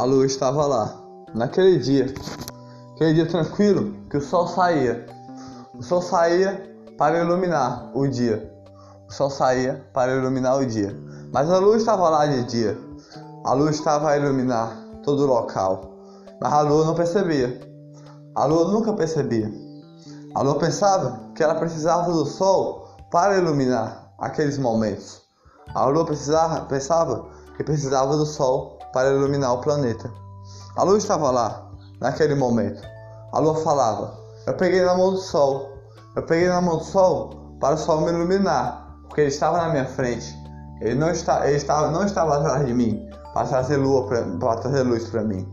a lua estava lá. Naquele dia, aquele dia tranquilo, que o sol saía. O sol saía para iluminar o dia. O sol saía para iluminar o dia. Mas a lua estava lá de dia. A lua estava a iluminar todo o local. Mas a lua não percebia. A lua nunca percebia. A lua pensava que ela precisava do sol para iluminar aqueles momentos. A lua precisava, pensava que precisava do sol para iluminar o planeta. A lua estava lá, naquele momento. A lua falava: Eu peguei na mão do sol. Eu peguei na mão do sol para o sol me iluminar, porque ele estava na minha frente. Ele não, está, ele estava, não estava atrás de mim para trazer, lua pra, para trazer luz para mim.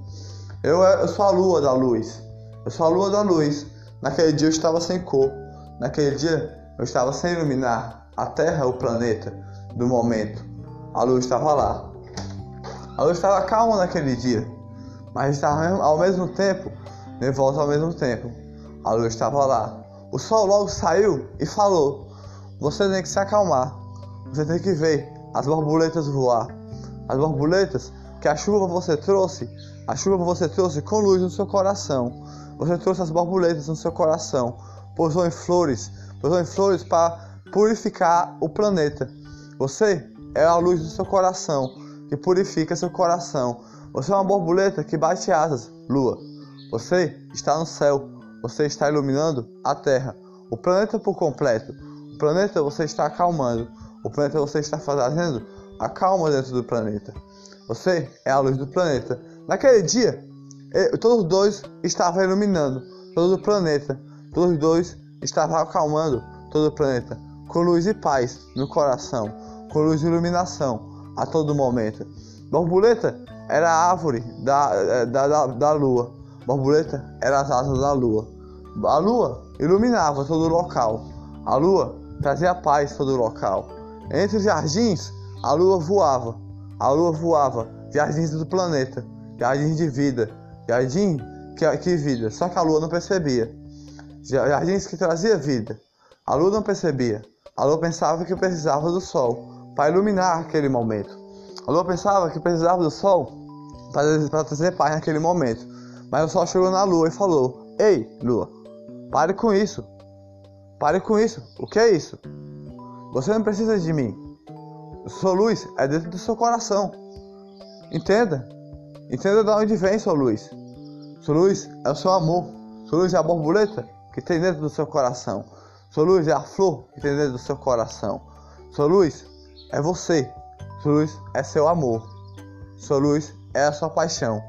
Eu, eu sou a lua da luz. Eu sou a lua da luz. Naquele dia eu estava sem cor. Naquele dia eu estava sem iluminar a Terra, o planeta do momento. A luz estava lá. A luz estava calma naquele dia, mas estava ao mesmo tempo nervosa ao mesmo tempo. A luz estava lá. O sol logo saiu e falou: Você tem que se acalmar. Você tem que ver as borboletas voar. As borboletas que a chuva você trouxe, a chuva você trouxe com luz no seu coração. Você trouxe as borboletas no seu coração. Pousou em flores, pousou em flores para purificar o planeta. Você é a luz do seu coração que purifica seu coração. Você é uma borboleta que bate asas, lua. Você está no céu. Você está iluminando a Terra. O planeta por completo. O planeta você está acalmando. O planeta você está fazendo a calma dentro do planeta. Você é a luz do planeta. Naquele dia, todos dois estavam iluminando todo o planeta. Todos dois estavam acalmando todo o planeta com luz e paz no coração, com luz e iluminação a todo momento. Borboleta era a árvore da, eh, da, da, da lua. Borboleta era as asas da lua. A lua iluminava todo o local. A lua trazia paz todo o local. Entre os jardins, a lua voava. A lua voava. Jardins do planeta. Jardins de vida. Jardim que, que vida. Só que a lua não percebia. Jardins que trazia vida. A lua não percebia. A lua pensava que precisava do sol para iluminar aquele momento. A lua pensava que precisava do sol para trazer paz naquele momento. Mas o sol chegou na lua e falou: Ei, lua, pare com isso. Pare com isso. O que é isso? Você não precisa de mim. Sua luz é dentro do seu coração. Entenda. Entenda de onde vem sua luz. Sua luz é o seu amor. Sua luz é a borboleta que tem dentro do seu coração. Sua luz é a flor que tem dentro do seu coração. Sua luz é você. Sua luz é seu amor. Sua luz é a sua paixão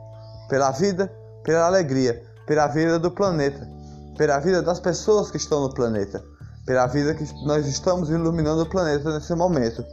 pela vida, pela alegria, pela vida do planeta, pela vida das pessoas que estão no planeta, pela vida que nós estamos iluminando o planeta nesse momento.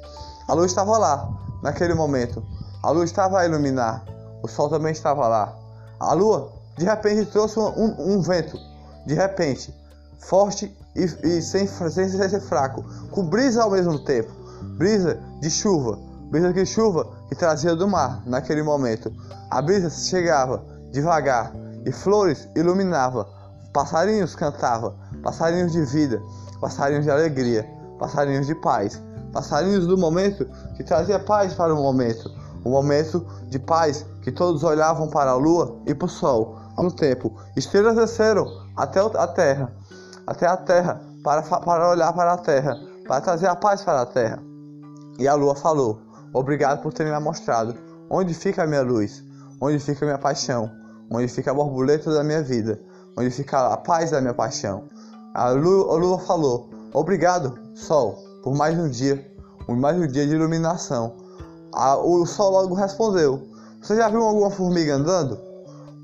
A luz estava lá, naquele momento. A luz estava a iluminar. O sol também estava lá. A lua, de repente, trouxe um, um, vento. De repente, forte e, e sem, sem ser fraco, com brisa ao mesmo tempo brisa de chuva, brisa de chuva que trazia do mar naquele momento. A brisa chegava devagar e flores iluminava, passarinhos cantava, passarinhos de vida, passarinhos de alegria, passarinhos de paz, passarinhos do momento que trazia paz para o momento, o momento de paz que todos olhavam para a lua e para o sol. Ao tempo, estrelas desceram até a terra, até a terra para, para olhar para a terra, para trazer a paz para a terra. E a lua falou: Obrigado por ter me mostrado onde fica a minha luz, onde fica a minha paixão, onde fica a borboleta da minha vida, onde fica a paz da minha paixão. A lua, a lua falou: Obrigado, sol, por mais um dia, por mais um dia de iluminação. A, o sol logo respondeu: Você já viu alguma formiga andando?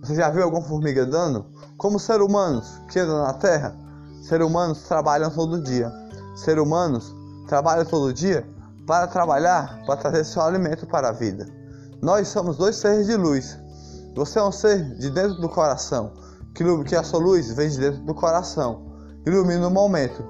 Você já viu alguma formiga andando? Como seres humanos que andam na Terra, seres humanos trabalham todo dia. Seres humanos trabalham todo dia para trabalhar, para trazer seu alimento para a vida. Nós somos dois seres de luz. Você é um ser de dentro do coração, que, a sua luz vem de dentro do coração, ilumina o momento.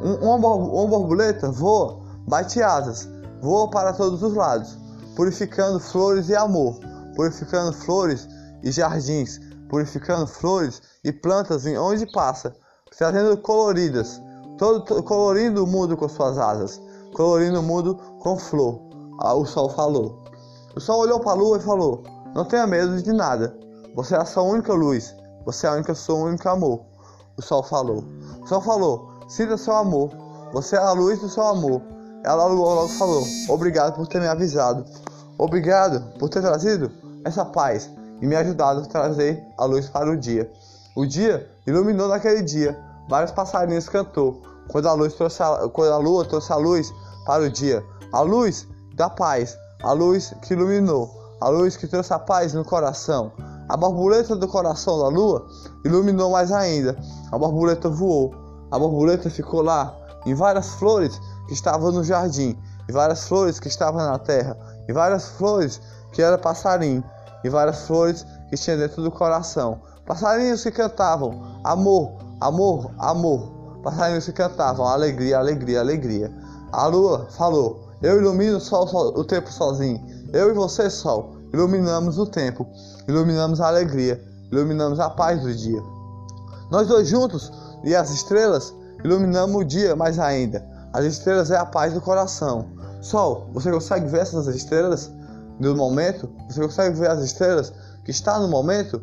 Um, uma, uma borboleta voa, bate asas, voa para todos os lados, purificando flores e amor, purificando flores e jardins, purificando flores e plantas em onde passa, trazendo coloridas, todo, colorindo o mundo com suas asas colorindo o mundo com flor. Ah, o sol falou. O sol olhou para a lua e falou: Não tenha medo de nada. Você é a sua única luz. Você é a única seu único amor. O sol falou. O sol falou: Sinta seu amor. Você é a luz do seu amor. Ela logo falou: Obrigado por ter me avisado. Obrigado por ter trazido essa paz e me ajudado a trazer a luz para o dia. O dia iluminou naquele dia. Vários passarinhos cantou quando a luz trouxe a, quando a lua trouxe a luz para o dia. A luz da paz, a luz que iluminou, a luz que trouxe a paz no coração. A borboleta do coração da lua iluminou mais ainda. A borboleta voou. A borboleta ficou lá em várias flores que estavam no jardim, e várias flores que estavam na terra, e várias flores que era passarinho, e várias flores que tinha dentro do coração. Passarinhos que cantavam amor, amor, amor. Passarinhos que cantavam alegria, alegria, alegria. A lua falou: Eu ilumino o, sol, o tempo sozinho. Eu e você, sol, iluminamos o tempo, iluminamos a alegria, iluminamos a paz do dia. Nós dois juntos e as estrelas iluminamos o dia mais ainda. As estrelas é a paz do coração. Sol, você consegue ver essas estrelas no momento? Você consegue ver as estrelas que está no momento?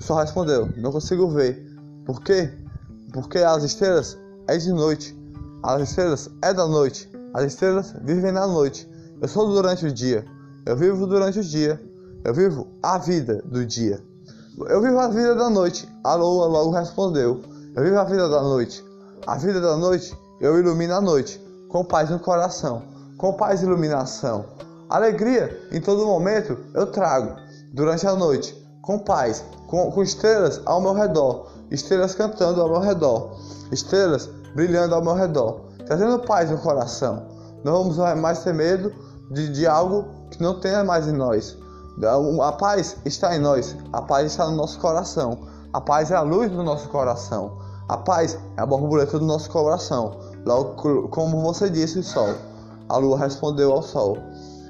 Sol respondeu: Não consigo ver. Por quê? Porque as estrelas é de noite. As estrelas é da noite. As estrelas vivem na noite. Eu sou durante o dia. Eu vivo durante o dia. Eu vivo a vida do dia. Eu vivo a vida da noite. A lua logo respondeu: Eu vivo a vida da noite. A vida da noite eu ilumino a noite, com paz no coração, com paz e iluminação. Alegria em todo momento eu trago, durante a noite, com paz, com, com estrelas ao meu redor, estrelas cantando ao meu redor, estrelas brilhando ao meu redor, trazendo paz no coração. Não vamos mais ter medo de, de algo que não tenha mais em nós. A paz está em nós, a paz está no nosso coração, a paz é a luz do nosso coração, a paz é a borboleta do nosso coração. Logo, como você disse, Sol. A lua respondeu ao Sol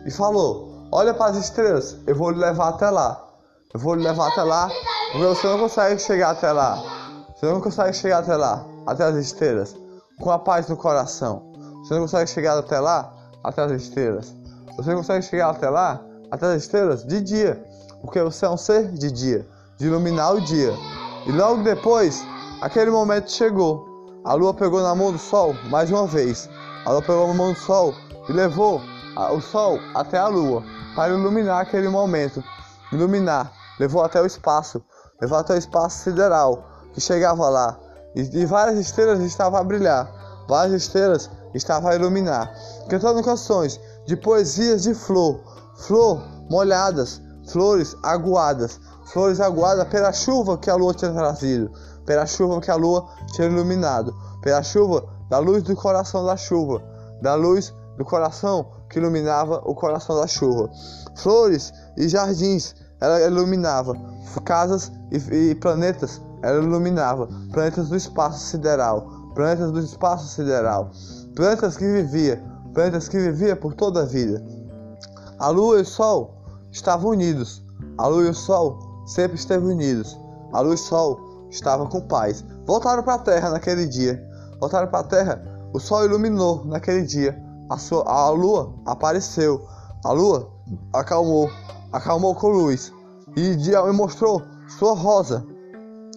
e falou: Olha para as estrelas, eu vou lhe levar até lá. Eu vou lhe levar até lá, você não consegue chegar até lá. Você não consegue chegar até lá, até as estrelas, com a paz no coração. Você não consegue chegar até lá, até as estrelas. Você consegue chegar até lá, até as estrelas, de dia, porque você é um ser de dia, de iluminar o dia. E logo depois, aquele momento chegou a lua pegou na mão do sol mais uma vez. A lua pegou na mão do sol e levou o sol até a lua para iluminar aquele momento. Iluminar, levou até o espaço, levou até o espaço sideral que chegava lá. E, e várias estrelas estavam a brilhar, várias estrelas estavam a iluminar, cantando canções de poesias de flor, flor molhadas, flores aguadas, flores aguadas pela chuva que a lua tinha trazido pela chuva que a lua tinha iluminado, pela chuva da luz do coração da chuva, da luz do coração que iluminava o coração da chuva. Flores e jardins ela iluminava, casas e, e planetas ela iluminava, planetas do espaço sideral, planetas do espaço sideral, planetas que vivia, planetas que vivia por toda a vida. A lua e o sol estavam unidos, a lua e o sol sempre esteve unidos. A lua e o sol estava com paz. Voltaram para a terra naquele dia. Voltaram para a terra. O sol iluminou naquele dia. A, sua, a lua apareceu. A lua acalmou. Acalmou com luz. E, e mostrou sua rosa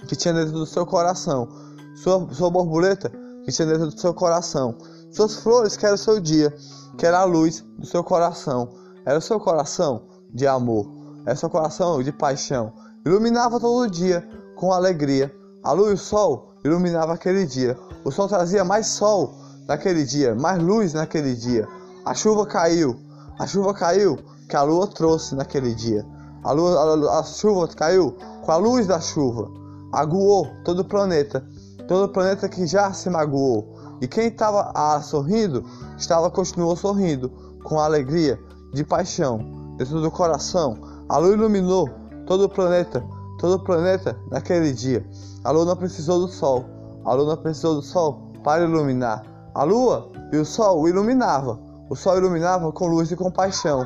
que tinha dentro do seu coração. Sua, sua borboleta que tinha dentro do seu coração. Suas flores que era o seu dia. Que era a luz do seu coração. Era o seu coração de amor. Era o seu coração de paixão. Iluminava todo dia com alegria. A lua e o sol iluminavam aquele dia. O sol trazia mais sol naquele dia, mais luz naquele dia. A chuva caiu. A chuva caiu que a lua trouxe naquele dia. A, lua, a, a chuva caiu com a luz da chuva. Aguou todo o planeta. Todo o planeta que já se magoou. E quem estava ah, sorrindo, estava continuou sorrindo com alegria, de paixão, dentro do coração. A lua iluminou todo o planeta todo o planeta naquele dia. A lua não precisou do sol. A lua não precisou do sol para iluminar. A lua e o sol iluminava. O sol iluminava com luz e compaixão,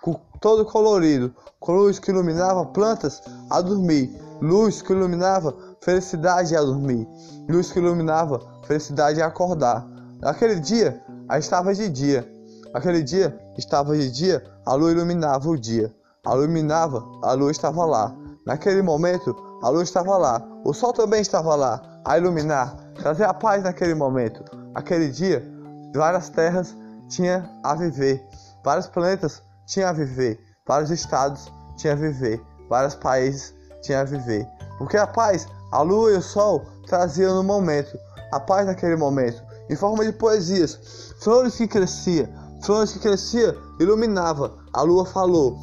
com todo colorido, com luz que iluminava plantas a dormir, luz que iluminava felicidade a dormir, luz que iluminava felicidade a acordar. Naquele dia, estava de dia. Aquele dia estava de dia, a lua iluminava o dia. a iluminava, a lua estava lá. Naquele momento, a lua estava lá. O sol também estava lá, a iluminar, trazer a paz naquele momento. Aquele dia, várias terras tinha a viver, vários planetas tinham a viver, vários estados tinham a viver, vários países tinham a viver. Porque a paz, a lua e o sol traziam no momento, a paz naquele momento, em forma de poesias, flores que crescia, flores que crescia, iluminava. A lua falou,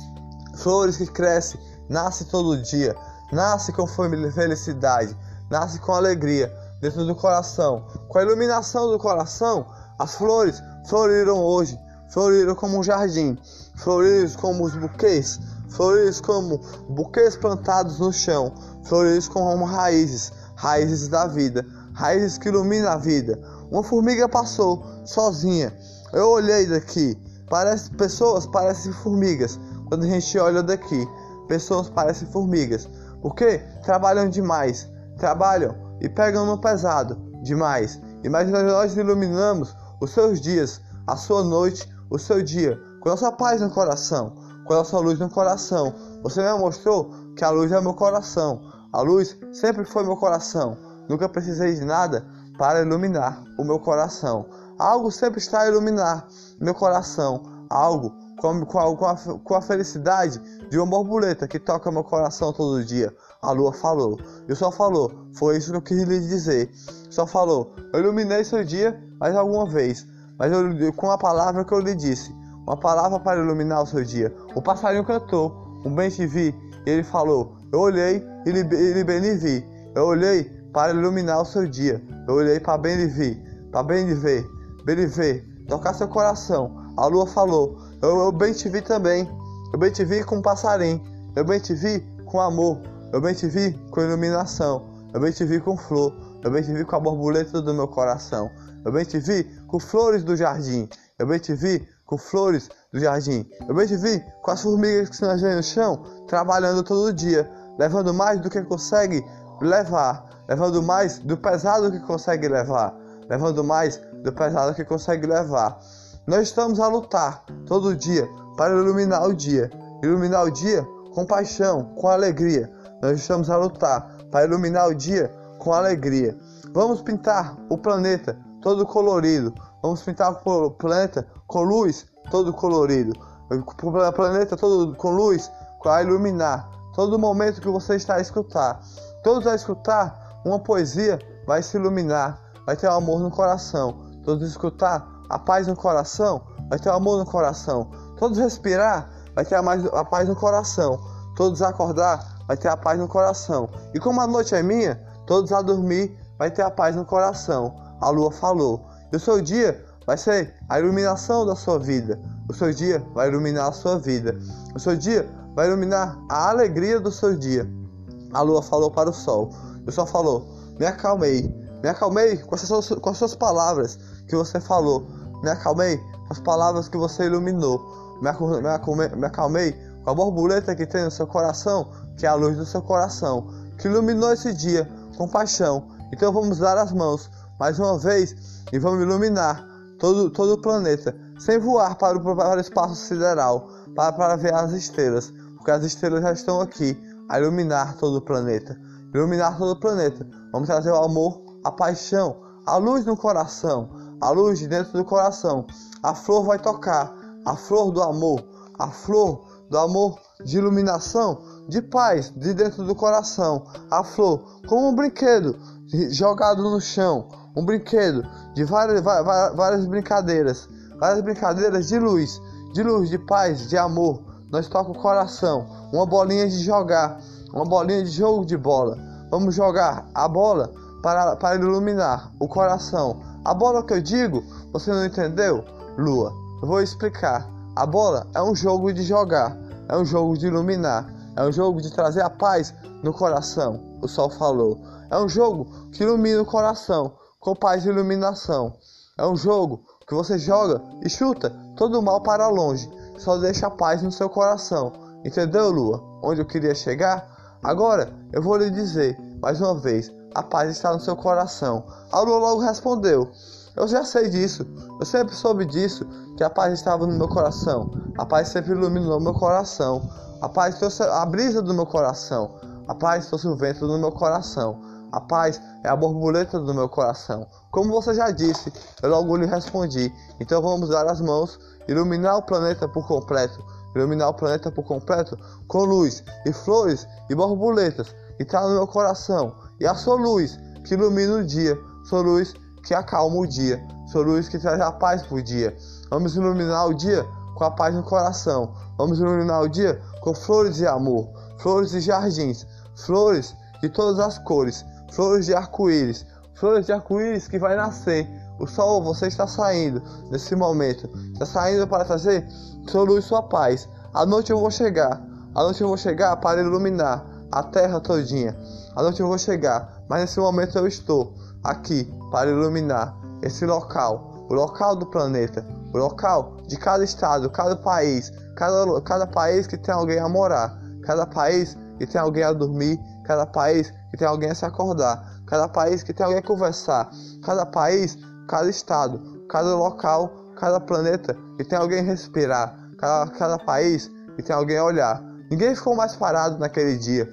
flores que crescem, nasce todo dia, nasce com felicidade, nasce com alegria dentro do coração. Com a iluminação do coração, as flores floriram hoje, floriram como um jardim, floriram como os buquês, floriram como buquês plantados no chão, floriram como raízes, raízes da vida, raízes que iluminam a vida. Uma formiga passou sozinha. Eu olhei daqui, parece pessoas parecem formigas. Quando a gente olha daqui, pessoas parecem formigas. Porque trabalham demais, trabalham e pegam no pesado demais. E mas nós iluminamos os seus dias, a sua noite, o seu dia, com a sua paz no coração, com a sua luz no coração. Você me mostrou que a luz é meu coração. A luz sempre foi meu coração. Nunca precisei de nada para iluminar o meu coração. Algo sempre está a iluminar meu coração. Algo com, com, a, com, a, com a felicidade de uma borboleta que toca meu coração todo dia. A lua falou. E o sol falou. Foi isso que eu quis lhe dizer. Sol falou. Eu iluminei seu dia mais alguma vez. Mas eu, com a palavra que eu lhe disse. Uma palavra para iluminar o seu dia. O passarinho cantou. Um bem te vi. E ele falou. Eu olhei e lhe, bem lhe vi. Eu olhei para iluminar o seu dia. Eu olhei para bem lhe vi. Para bem lhe ver. Bem lhe ver. Tocar seu coração. A lua falou. Eu, eu bem te vi também. Eu bem te vi com um passarinho. Eu bem te vi com amor. Eu bem te vi com iluminação. Eu bem te vi com flor. Eu bem te vi com a borboleta do meu coração. Eu bem te vi com flores do jardim. Eu bem te vi com flores do jardim. Eu bem te vi com as formigas que se nascem no chão, trabalhando todo dia, levando mais do que consegue levar, levando mais do pesado que consegue levar, levando mais do pesado que consegue levar. Nós estamos a lutar todo dia para iluminar o dia, iluminar o dia com paixão, com alegria. Nós estamos a lutar para iluminar o dia com alegria. Vamos pintar o planeta todo colorido. Vamos pintar o planeta com luz todo colorido. O planeta todo com luz para iluminar todo momento que você está a escutar. Todos a escutar uma poesia vai se iluminar, vai ter amor no coração. Todos a escutar a paz no coração, vai ter amor no coração. Todos respirar, vai ter a, mais, a paz no coração. Todos acordar, vai ter a paz no coração. E como a noite é minha, todos a dormir, vai ter a paz no coração. A lua falou. E o seu dia vai ser a iluminação da sua vida. O seu dia vai iluminar a sua vida. O seu dia vai iluminar a alegria do seu dia. A lua falou para o sol. O sol falou: Me acalmei. Me acalmei com as suas, com as suas palavras que você falou. Me acalmei com as palavras que você iluminou. Me acalmei, me acalmei, me acalmei com a borboleta que tem no seu coração, que é a luz do seu coração, que iluminou esse dia com paixão. Então vamos dar as mãos mais uma vez e vamos iluminar todo, todo o planeta, sem voar para o, para o espaço sideral, para, para ver as estrelas, porque as estrelas já estão aqui a iluminar todo o planeta. Iluminar todo o planeta. Vamos trazer o amor, a paixão, a luz no coração, a luz de dentro do coração. A flor vai tocar, a flor do amor, a flor do amor de iluminação, de paz de dentro do coração. A flor, como um brinquedo jogado no chão, um brinquedo de várias, várias brincadeiras, várias brincadeiras de luz, de luz, de paz, de amor. Nós toca o coração, uma bolinha de jogar, uma bolinha de jogo de bola. Vamos jogar a bola para, para iluminar o coração. A bola que eu digo, você não entendeu? Lua, eu vou explicar. A bola é um jogo de jogar, é um jogo de iluminar, é um jogo de trazer a paz no coração. O sol falou. É um jogo que ilumina o coração com paz e iluminação. É um jogo que você joga e chuta todo o mal para longe, só deixa a paz no seu coração. Entendeu, Lua? Onde eu queria chegar? Agora eu vou lhe dizer mais uma vez: a paz está no seu coração. A lua logo respondeu: Eu já sei disso. Eu sempre soube disso. Que a paz estava no meu coração. A paz sempre iluminou meu coração. A paz trouxe a brisa do meu coração. A paz trouxe o vento do meu coração. A paz é a borboleta do meu coração. Como você já disse, eu logo lhe respondi. Então vamos dar as mãos, iluminar o planeta por completo. Iluminar o planeta por completo com luz e flores e borboletas. E está no meu coração. E a sua luz que ilumina o dia. Sua luz que acalma o dia. Sua luz que traz a paz o dia. Vamos iluminar o dia com a paz no coração. Vamos iluminar o dia com flores de amor, flores de jardins, flores de todas as cores, flores de arco-íris, flores de arco-íris que vai nascer. O sol, você está saindo nesse momento, está saindo para trazer sua luz, sua paz. À noite eu vou chegar, à noite eu vou chegar para iluminar a terra todinha. À noite eu vou chegar, mas nesse momento eu estou aqui para iluminar esse local, o local do planeta, o local de cada estado, cada país, cada, cada país que tem alguém a morar, cada país que tem alguém a dormir, cada país que tem alguém a se acordar, cada país que tem alguém a conversar, cada país, cada estado, cada local, cada planeta que tem alguém a respirar, cada, cada país que tem alguém a olhar. Ninguém ficou mais parado naquele dia,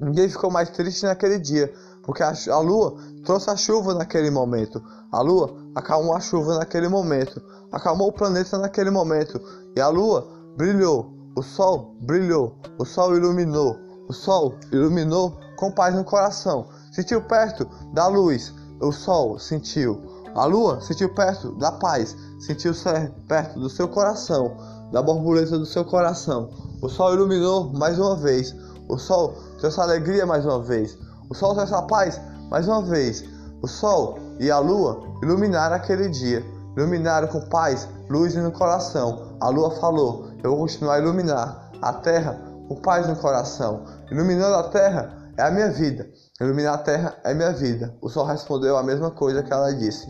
ninguém ficou mais triste naquele dia, porque a, a lua trouxe a chuva naquele momento. A lua acalmou a chuva naquele momento, acalmou o planeta naquele momento, e a lua brilhou, o sol brilhou, o sol iluminou, o sol iluminou com paz no coração. Sentiu perto da luz, o sol sentiu. A lua sentiu perto da paz, sentiu ser perto do seu coração, da borboleta do seu coração. O sol iluminou mais uma vez, o sol trouxe alegria mais uma vez, o sol trouxe a paz mais uma vez. O sol e a lua iluminaram aquele dia, iluminaram com paz, luz no coração. A lua falou: Eu vou continuar a iluminar a terra com paz no coração. Iluminando a terra é a minha vida. Iluminar a terra é minha vida. O sol respondeu a mesma coisa que ela disse.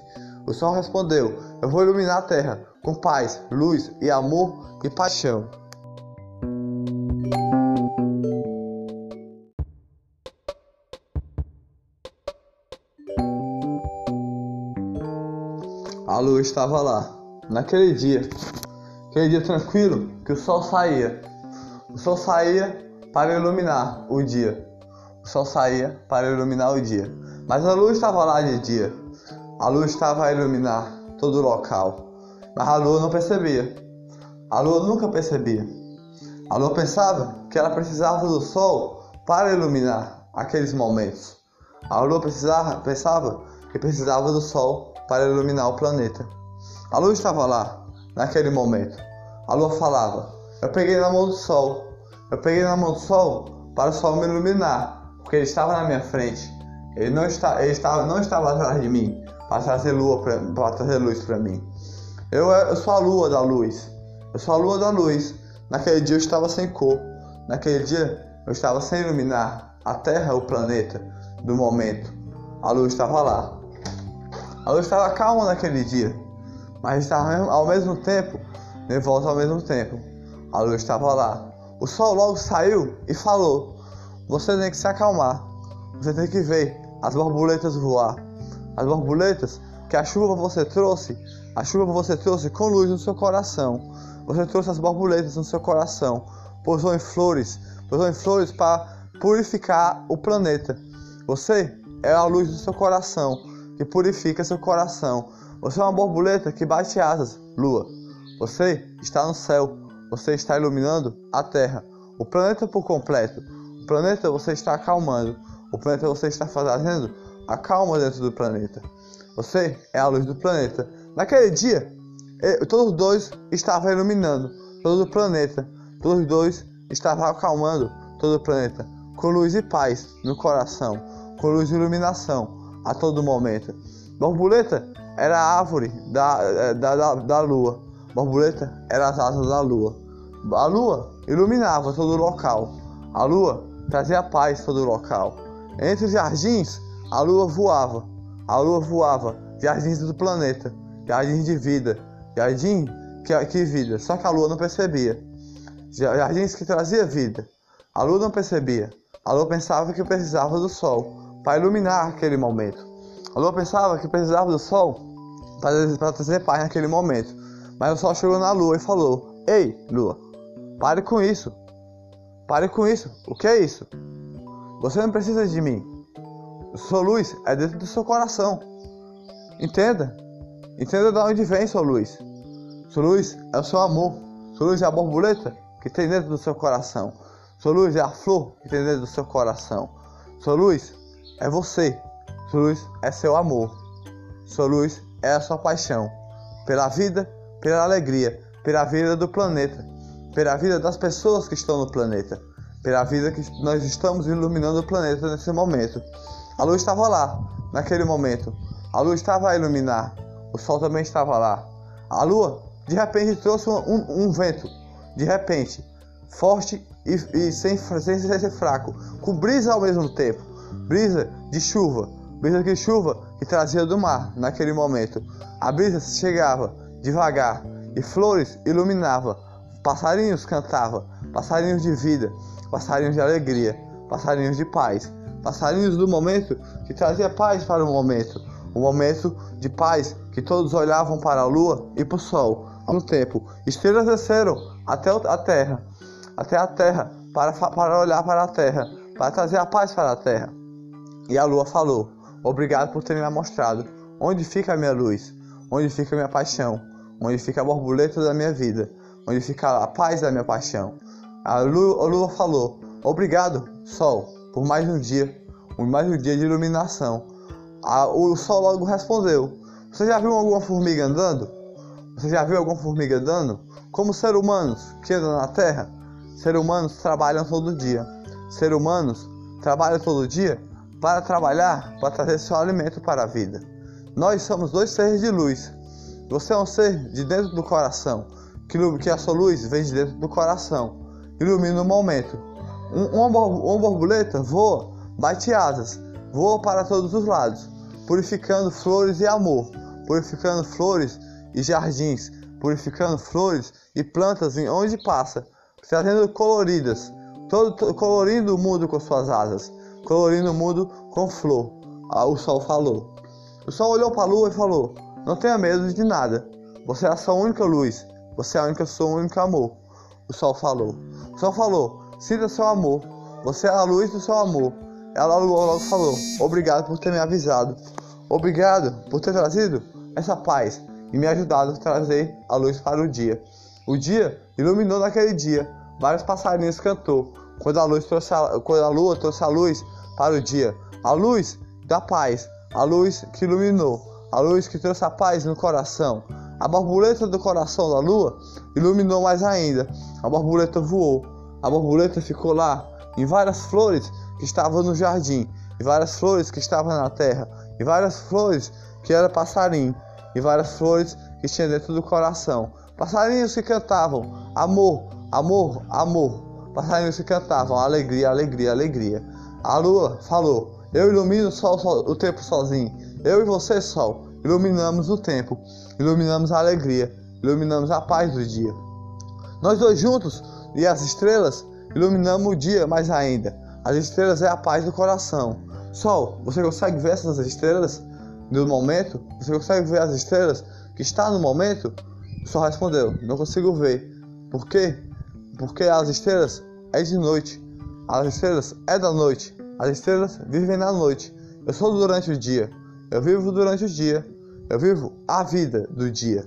O sol respondeu: Eu vou iluminar a terra com paz, luz e amor e paixão. a luz estava lá. Naquele dia, aquele dia tranquilo, que o sol saía. O sol saía para iluminar o dia. O sol saía para iluminar o dia. Mas a luz estava lá de dia. A luz estava a iluminar todo o local. Mas a lua não percebia. A lua nunca percebia. A lua pensava que ela precisava do sol para iluminar aqueles momentos. A lua precisava, pensava que precisava do sol para iluminar o planeta. A lua estava lá, naquele momento. A lua falava: Eu peguei na mão do sol. Eu peguei na mão do sol para o sol me iluminar, porque ele estava na minha frente. Ele não, está, ele estava, não estava atrás de mim para trazer, lua pra, para trazer luz para mim. Eu, eu sou a lua da luz. Eu sou a lua da luz. Naquele dia eu estava sem cor. Naquele dia eu estava sem iluminar a Terra, o planeta do momento. A luz estava lá. A luz estava calma naquele dia, mas estava ao mesmo tempo nervosa ao mesmo tempo. A luz estava lá. O sol logo saiu e falou: Você tem que se acalmar. Você tem que ver as borboletas voar. As borboletas que a chuva você trouxe, a chuva você trouxe com luz no seu coração. Você trouxe as borboletas no seu coração. Pousou em flores, pousou em flores para purificar o planeta. Você é a luz do seu coração que purifica seu coração. Você é uma borboleta que bate asas, lua. Você está no céu. Você está iluminando a terra. O planeta por completo. O planeta você está acalmando. O planeta você está fazendo a calma dentro do planeta. Você é a luz do planeta. Naquele dia, todos dois estavam iluminando todo o planeta. Todos dois estavam acalmando todo o planeta. Com luz e paz no coração. Com luz e iluminação a todo momento. Borboleta era a árvore da, da, da, da lua. Borboleta era as asas da lua. A lua iluminava todo o local. A lua trazia paz todo o local. Entre os jardins, a lua voava. A lua voava. Jardins do planeta. Jardins de vida. Jardim que, que vida. Só que a lua não percebia. Jardins que trazia vida. A lua não percebia. A lua pensava que precisava do sol para iluminar aquele momento. A lua pensava que precisava do sol para trazer paz naquele momento. Mas o sol chegou na lua e falou: Ei, lua, pare com isso. Pare com isso. O que é isso? Você não precisa de mim. Sua luz é dentro do seu coração. Entenda. Entenda de onde vem sua luz. Sua luz é o seu amor. Sua luz é a borboleta que tem dentro do seu coração. Sua luz é a flor que tem dentro do seu coração. Sua luz é você. Sua luz é seu amor. Sua luz é a sua paixão pela vida, pela alegria, pela vida do planeta, pela vida das pessoas que estão no planeta, pela vida que nós estamos iluminando o planeta nesse momento. A luz estava lá, naquele momento. A luz estava a iluminar. O sol também estava lá. A lua, de repente, trouxe um, um, um vento. De repente, forte e, e sem, sem ser fraco, com brisa ao mesmo tempo. Brisa de chuva, brisa de chuva que trazia do mar naquele momento. A brisa chegava devagar e flores iluminava, passarinhos cantava, passarinhos de vida, passarinhos de alegria, passarinhos de paz, passarinhos do momento que trazia paz para o momento, o momento de paz que todos olhavam para a lua e para o sol. No tempo, estrelas desceram até a terra, até a terra para, para olhar para a terra, para trazer a paz para a terra. E a lua falou: Obrigado por ter me mostrado onde fica a minha luz, onde fica a minha paixão, onde fica a borboleta da minha vida, onde fica a paz da minha paixão. A lua, a lua falou: Obrigado, sol, por mais um dia, por mais um dia de iluminação. A, o sol logo respondeu: Você já viu alguma formiga andando? Você já viu alguma formiga andando? Como seres humanos que andam na Terra, seres humanos trabalham todo dia. Seres humanos trabalham todo dia para trabalhar, para trazer seu alimento para a vida. Nós somos dois seres de luz. Você é um ser de dentro do coração, que, a sua luz vem de dentro do coração, ilumina o momento. Um, uma, uma borboleta voa, bate asas, voa para todos os lados, purificando flores e amor, purificando flores e jardins, purificando flores e plantas em onde passa, trazendo coloridas, todo, colorindo o mundo com suas asas colorindo o mundo com flor. Ah, o sol falou. O sol olhou para a lua e falou: Não tenha medo de nada. Você é a sua única luz. Você é a única sua única amor. O sol falou. O sol falou: Sinta seu amor. Você é a luz do seu amor. Ela logo, logo falou: Obrigado por ter me avisado. Obrigado por ter trazido essa paz e me ajudado a trazer a luz para o dia. O dia iluminou naquele dia. Vários passarinhos cantou. Quando a luz trouxe a, quando a lua trouxe a luz para o dia. A luz da paz, a luz que iluminou, a luz que trouxe a paz no coração. A borboleta do coração da lua iluminou mais ainda. A borboleta voou. A borboleta ficou lá em várias flores que estavam no jardim, e várias flores que estavam na terra, e várias flores que era passarinho, e várias flores que tinha dentro do coração. Passarinhos que cantavam amor, amor, amor. Passarinhos que cantavam alegria, alegria, alegria. A lua falou: Eu ilumino sol, o tempo sozinho. Eu e você, sol, iluminamos o tempo, iluminamos a alegria, iluminamos a paz do dia. Nós dois juntos e as estrelas iluminamos o dia mais ainda. As estrelas é a paz do coração. Sol, você consegue ver essas estrelas no momento? Você consegue ver as estrelas que está no momento? Sol respondeu: Não consigo ver. Por quê? Porque as estrelas é de noite. As estrelas é da noite. As estrelas vivem na noite. Eu sou durante o dia. Eu vivo durante o dia. Eu vivo a vida do dia.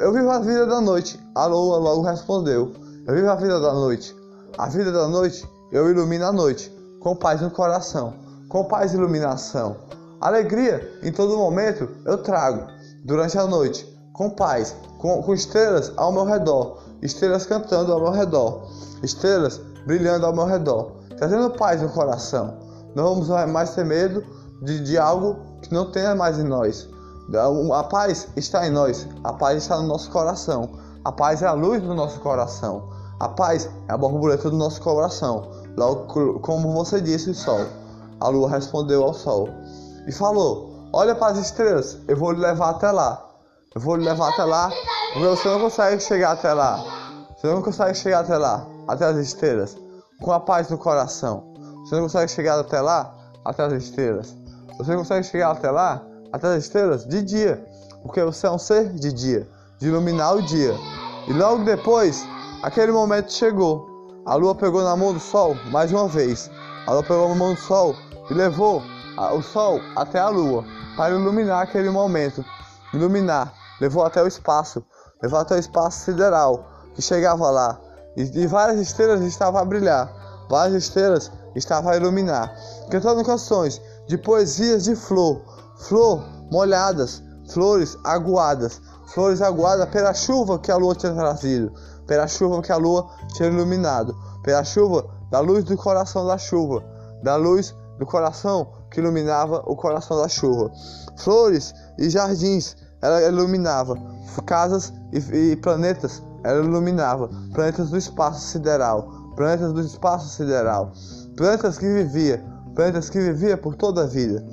Eu vivo a vida da noite. A lua logo respondeu. Eu vivo a vida da noite. A vida da noite eu ilumino a noite. Com paz no coração. Com paz e iluminação. Alegria em todo momento eu trago. Durante a noite. Com paz. Com, com estrelas ao meu redor. Estrelas cantando ao meu redor. Estrelas brilhando ao meu redor, trazendo paz no coração. Não vamos mais ter medo de, de algo que não tenha mais em nós. A paz está em nós, a paz está no nosso coração. A paz é a luz do nosso coração. A paz é a borboleta do nosso coração. Logo, como você disse, sol. A lua respondeu ao sol e falou: Olha para as estrelas, eu vou lhe levar até lá. Eu vou lhe levar até lá, você não consegue chegar até lá. Você não consegue chegar até lá até as estrelas, com a paz no coração. Você não consegue chegar até lá, até as estrelas. Você consegue chegar até lá, até as estrelas, de dia. porque você é um ser de dia, de iluminar o dia. E logo depois, aquele momento chegou. A lua pegou na mão do sol mais uma vez. A lua pegou na mão do sol e levou o sol até a lua para iluminar aquele momento. Iluminar, levou até o espaço, levou até o espaço sideral que chegava lá. E, e várias estrelas estavam a brilhar, várias estrelas estavam a iluminar, cantando canções de poesias de flor, flor molhadas, flores aguadas, flores aguadas pela chuva que a lua tinha trazido, pela chuva que a lua tinha iluminado, pela chuva da luz do coração da chuva, da luz do coração que iluminava o coração da chuva. Flores e jardins ela iluminava, casas e, e planetas ela iluminava, planetas do espaço sideral, planetas do espaço sideral, planetas que vivia, planetas que vivia por toda a vida.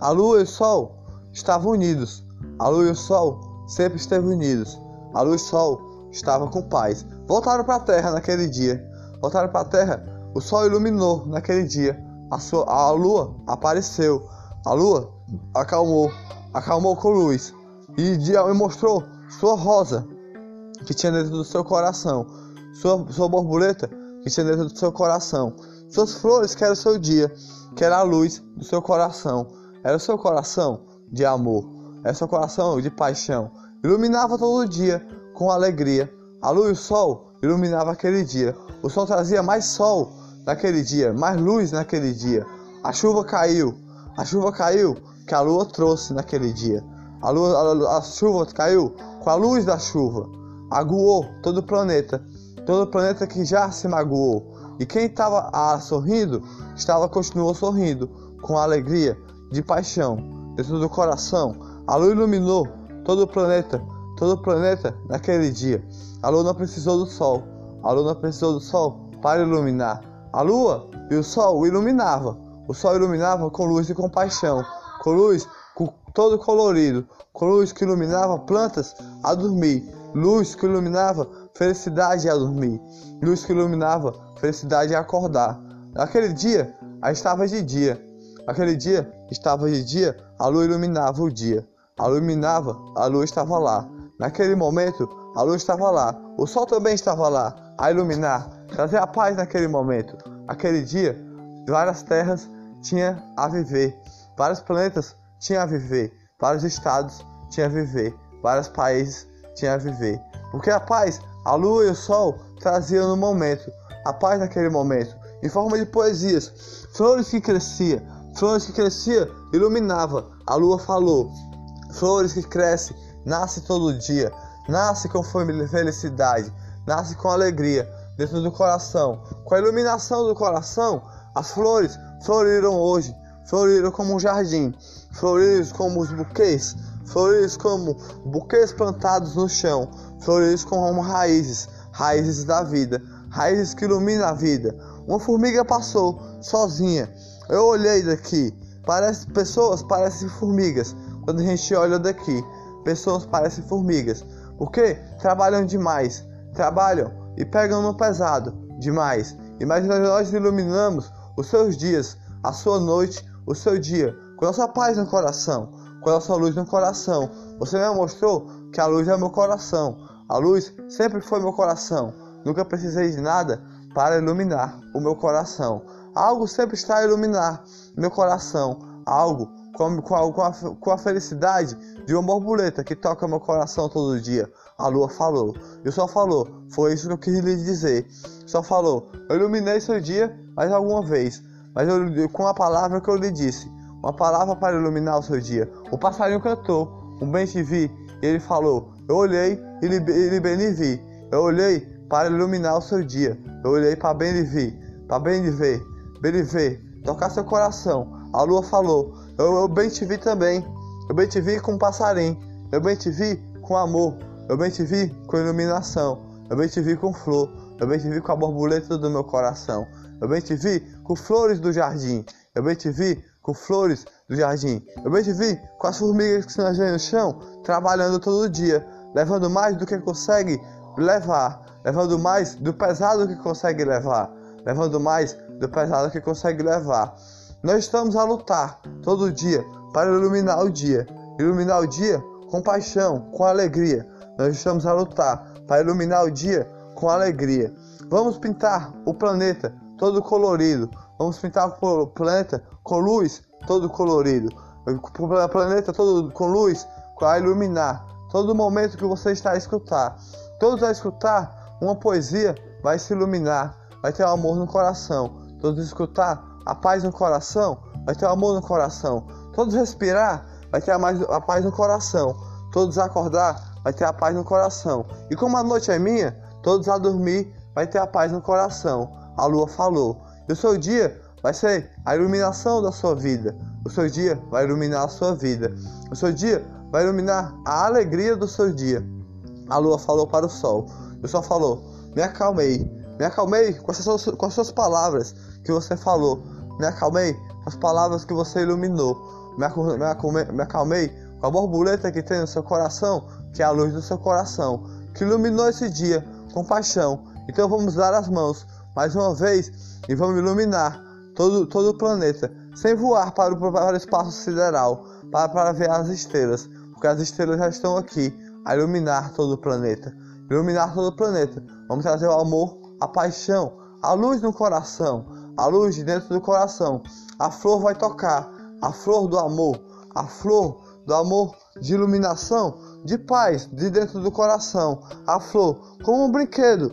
A lua e o sol estavam unidos. A lua e o sol sempre esteve unidos. A lua e o sol estavam com paz. Voltaram para a terra naquele dia. Voltaram para a terra. O sol iluminou naquele dia. A, sua, a lua apareceu. A lua acalmou. Acalmou com luz. E, e mostrou sua rosa que tinha dentro do seu coração. Sua, sua borboleta que tinha dentro do seu coração. Suas flores que era o seu dia. Que era a luz do seu coração. Era o seu coração de amor, é seu coração de paixão. Iluminava todo dia com alegria. A luz e o sol iluminava aquele dia. O sol trazia mais sol naquele dia, mais luz naquele dia. A chuva caiu, a chuva caiu que a lua trouxe naquele dia. A, lua, a, a chuva caiu com a luz da chuva. Aguou todo o planeta, todo o planeta que já se magoou. E quem estava ah, sorrindo, estava continuou sorrindo com alegria de paixão dentro do coração. A lua iluminou todo o planeta, todo o planeta naquele dia. A lua não precisou do sol, a lua não precisou do sol para iluminar. A lua e o sol iluminava. O sol iluminava com luz e compaixão, com luz com todo colorido, com luz que iluminava plantas a dormir, luz que iluminava felicidade a dormir, luz que iluminava felicidade a acordar. Naquele dia, estava de dia. Aquele dia estava de dia, a lua iluminava o dia. A lua iluminava, a lua estava lá. Naquele momento, a lua estava lá. O sol também estava lá, a iluminar, trazer a paz naquele momento. Aquele dia, várias terras tinham a viver, vários planetas tinham a viver, vários estados tinham a viver, vários países tinham a viver. Porque a paz, a lua e o sol traziam no momento, a paz naquele momento, em forma de poesias, flores que cresciam, Flores que crescia, iluminava. A lua falou. Flores que crescem, nasce todo dia, nasce com felicidade, nasce com alegria dentro do coração. Com a iluminação do coração, as flores floriram hoje, floriram como um jardim, floriram como os buquês, floriram como buquês plantados no chão, floriram como raízes, raízes da vida, raízes que iluminam a vida. Uma formiga passou sozinha eu olhei daqui, parece pessoas parecem formigas. Quando a gente olha daqui, pessoas parecem formigas. Porque trabalham demais, trabalham e pegam no pesado demais. E mas nós iluminamos os seus dias, a sua noite, o seu dia, com a nossa paz no coração, com a nossa luz no coração. Você me mostrou que a luz é meu coração. A luz sempre foi meu coração. Nunca precisei de nada para iluminar o meu coração. Algo sempre está a iluminar meu coração. Algo com, com, a, com, a, com a felicidade de uma borboleta que toca meu coração todo dia. A lua falou. E o sol falou. Foi isso que eu quis lhe dizer. O sol falou. Eu iluminei seu dia mais alguma vez. Mas eu, com a palavra que eu lhe disse. Uma palavra para iluminar o seu dia. O passarinho cantou. Um bem te vi. E ele falou. Eu olhei e lhe, bem lhe vi. Eu olhei para iluminar o seu dia. Eu olhei para bem lhe vi. Para bem lhe ver. Beliver, tocar seu coração. A lua falou: eu, eu bem te vi também. Eu bem te vi com um passarinho. Eu bem te vi com amor. Eu bem te vi com iluminação. Eu bem te vi com flor. Eu bem te vi com a borboleta do meu coração. Eu bem te vi com flores do jardim. Eu bem te vi com flores do jardim. Eu te vi com as formigas que se nós no chão, trabalhando todo dia, levando mais do que consegue levar, levando mais do pesado que consegue levar, levando mais do pesado que consegue levar. Nós estamos a lutar todo dia para iluminar o dia, iluminar o dia com paixão, com alegria. Nós estamos a lutar para iluminar o dia com alegria. Vamos pintar o planeta todo colorido. Vamos pintar o planeta com luz todo colorido. O planeta todo com luz para iluminar todo momento que você está a escutar. Todos a escutar uma poesia vai se iluminar, vai ter amor no coração. Todos escutar a paz no coração, vai ter amor no coração. Todos respirar, vai ter a, mais, a paz no coração. Todos acordar, vai ter a paz no coração. E como a noite é minha, todos a dormir, vai ter a paz no coração. A lua falou. O seu dia vai ser a iluminação da sua vida. O seu dia vai iluminar a sua vida. O seu dia vai iluminar a alegria do seu dia. A lua falou para o sol. O sol falou: Me acalmei. Me acalmei com as suas, com as suas palavras que você falou. Me acalmei com as palavras que você iluminou. Me acalmei, me acalmei com a borboleta que tem no seu coração, que é a luz do seu coração, que iluminou esse dia com paixão. Então vamos dar as mãos mais uma vez e vamos iluminar todo, todo o planeta, sem voar para o, para o espaço sideral, para, para ver as estrelas, porque as estrelas já estão aqui a iluminar todo o planeta. Iluminar todo o planeta. Vamos trazer o amor, a paixão, a luz no coração, a luz de dentro do coração. A flor vai tocar, a flor do amor, a flor do amor de iluminação, de paz de dentro do coração. A flor, como um brinquedo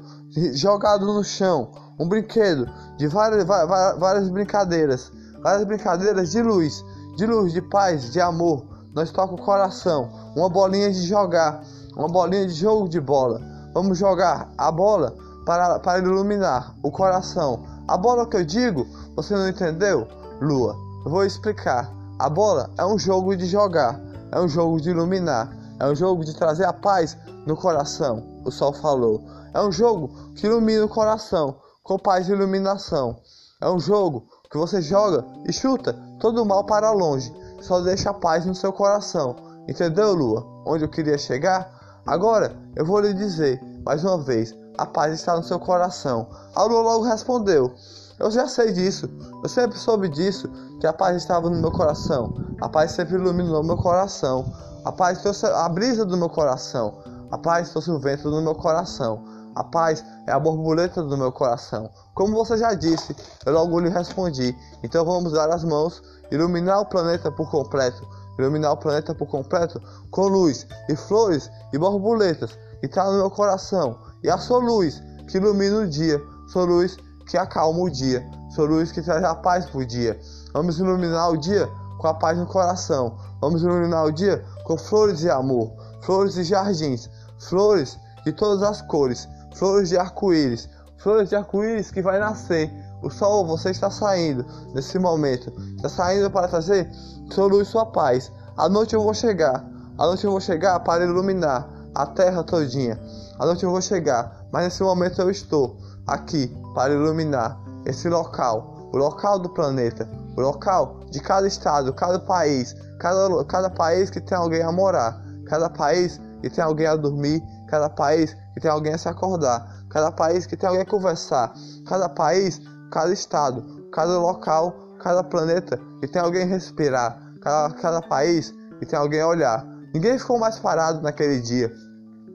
jogado no chão, um brinquedo de várias, várias, brincadeiras, várias brincadeiras de luz, de luz, de paz, de amor. Nós toca o coração, uma bolinha de jogar, uma bolinha de jogo de bola. Vamos jogar a bola para, para iluminar o coração. A bola que eu digo, você não entendeu? Lua, eu vou explicar. A bola é um jogo de jogar, é um jogo de iluminar, é um jogo de trazer a paz no coração. O sol falou. É um jogo que ilumina o coração com paz e iluminação. É um jogo que você joga e chuta todo o mal para longe, só deixa a paz no seu coração. Entendeu, Lua? Onde eu queria chegar? Agora eu vou lhe dizer mais uma vez: a paz está no seu coração. A Lua logo respondeu: Eu já sei disso, eu sempre soube disso, que a paz estava no meu coração. A paz sempre iluminou meu coração. A paz trouxe a brisa do meu coração. A paz trouxe o vento do meu coração. A paz é a borboleta do meu coração. Como você já disse, eu logo lhe respondi. Então vamos dar as mãos, iluminar o planeta por completo. Iluminar o planeta por completo com luz e flores e borboletas que está no meu coração. E a sua luz que ilumina o dia. Sua luz que acalma o dia. Sua luz que traz a paz o dia. Vamos iluminar o dia com a paz no coração. Vamos iluminar o dia com flores de amor, flores de jardins, flores de todas as cores, flores de arco-íris, flores de arco-íris que vai nascer. O sol, você está saindo nesse momento, está saindo para trazer sua luz, sua paz. À noite eu vou chegar, à noite eu vou chegar para iluminar a terra todinha. À noite eu vou chegar, mas nesse momento eu estou aqui para iluminar esse local, o local do planeta, local de cada estado, cada país, cada, cada país que tem alguém a morar, cada país que tem alguém a dormir, cada país que tem alguém a se acordar, cada país que tem alguém a conversar, cada país, cada estado, cada local, cada planeta que tem alguém a respirar, cada, cada país que tem alguém a olhar. Ninguém ficou mais parado naquele dia,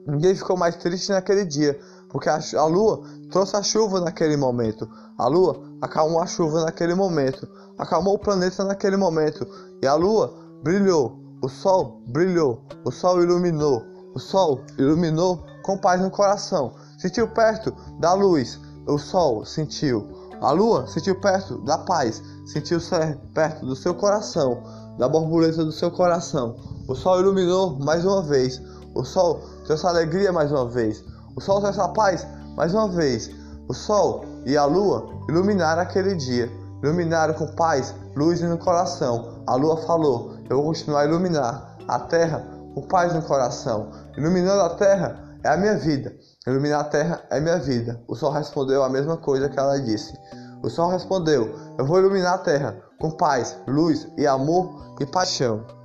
ninguém ficou mais triste naquele dia, porque a, a lua trouxe a chuva naquele momento, a lua acalmou a chuva naquele momento, acalmou o planeta naquele momento, e a lua brilhou, o sol brilhou, o sol iluminou, o sol iluminou com paz no coração. Sentiu perto da luz, o sol sentiu. A lua sentiu perto da paz, sentiu perto do seu coração, da borboleta do seu coração. O sol iluminou mais uma vez. O sol trouxe alegria mais uma vez. O sol trouxe a paz mais uma vez. O sol e a lua iluminaram aquele dia. Iluminaram com paz, luz no coração. A lua falou: Eu vou continuar a iluminar a terra com paz no coração. Iluminando a terra é a minha vida. Iluminar a terra é minha vida. O sol respondeu a mesma coisa que ela disse. O sol respondeu: Eu vou iluminar a terra com paz, luz e amor e paixão.